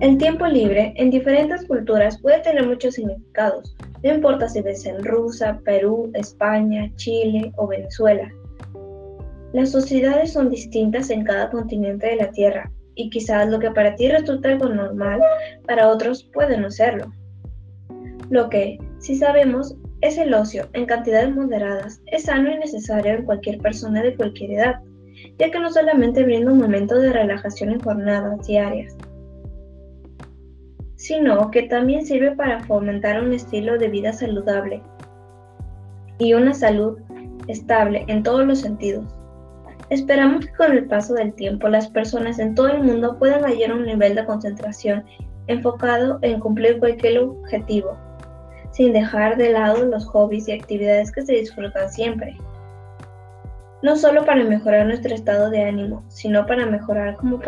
El tiempo libre en diferentes culturas puede tener muchos significados, no importa si ves en Rusia, Perú, España, Chile o Venezuela. Las sociedades son distintas en cada continente de la Tierra y quizás lo que para ti resulta algo normal, para otros puede no serlo. Lo que, si sabemos, es el ocio en cantidades moderadas, es sano y necesario en cualquier persona de cualquier edad, ya que no solamente brinda un momento de relajación en jornadas diarias, sino que también sirve para fomentar un estilo de vida saludable y una salud estable en todos los sentidos. Esperamos que con el paso del tiempo las personas en todo el mundo puedan hallar un nivel de concentración enfocado en cumplir cualquier objetivo, sin dejar de lado los hobbies y actividades que se disfrutan siempre. No solo para mejorar nuestro estado de ánimo, sino para mejorar como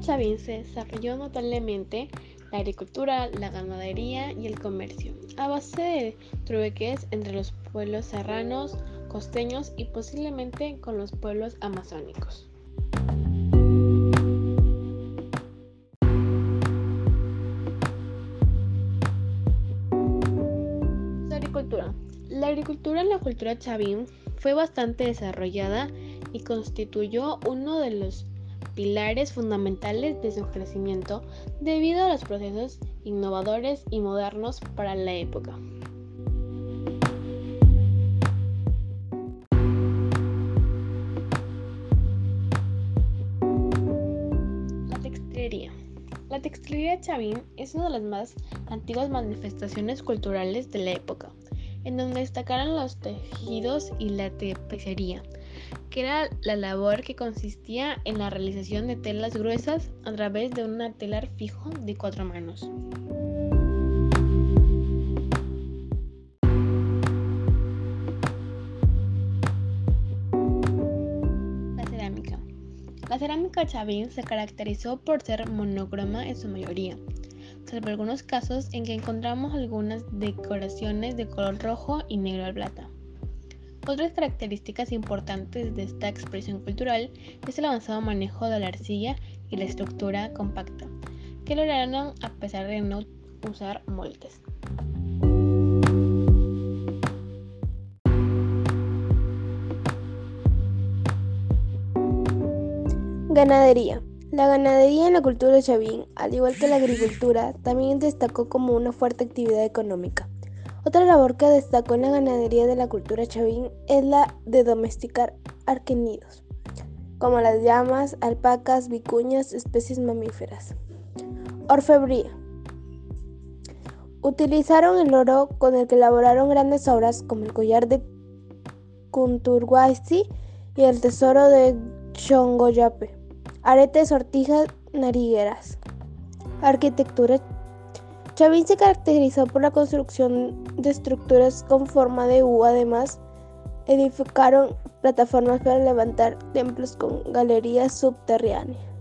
Chavín se desarrolló notablemente la agricultura, la ganadería y el comercio, a base de trueques entre los pueblos serranos, costeños y posiblemente con los pueblos amazónicos. La agricultura. La agricultura en la cultura chavín fue bastante desarrollada y constituyó uno de los pilares fundamentales de su crecimiento debido a los procesos innovadores y modernos para la época. La textilería. La textilería chavín es una de las más antiguas manifestaciones culturales de la época, en donde destacaron los tejidos y la tapicería que era la labor que consistía en la realización de telas gruesas a través de un telar fijo de cuatro manos. La cerámica. La cerámica chavín se caracterizó por ser monocroma en su mayoría, salvo algunos casos en que encontramos algunas decoraciones de color rojo y negro al plata. Otras características importantes de esta expresión cultural es el avanzado manejo de la arcilla y la estructura compacta, que lograron a pesar de no usar moldes. Ganadería. La ganadería en la cultura chavín, al igual que la agricultura, también destacó como una fuerte actividad económica. Otra labor que destacó en la ganadería de la cultura chavín es la de domesticar arquenidos, como las llamas, alpacas, vicuñas, especies mamíferas. Orfebría. Utilizaron el oro con el que elaboraron grandes obras como el collar de Kunturguasi y el tesoro de Chongoyape, aretes, sortijas, narigueras. Arquitectura Chavín se caracterizó por la construcción de estructuras con forma de U. Además, edificaron plataformas para levantar templos con galerías subterráneas.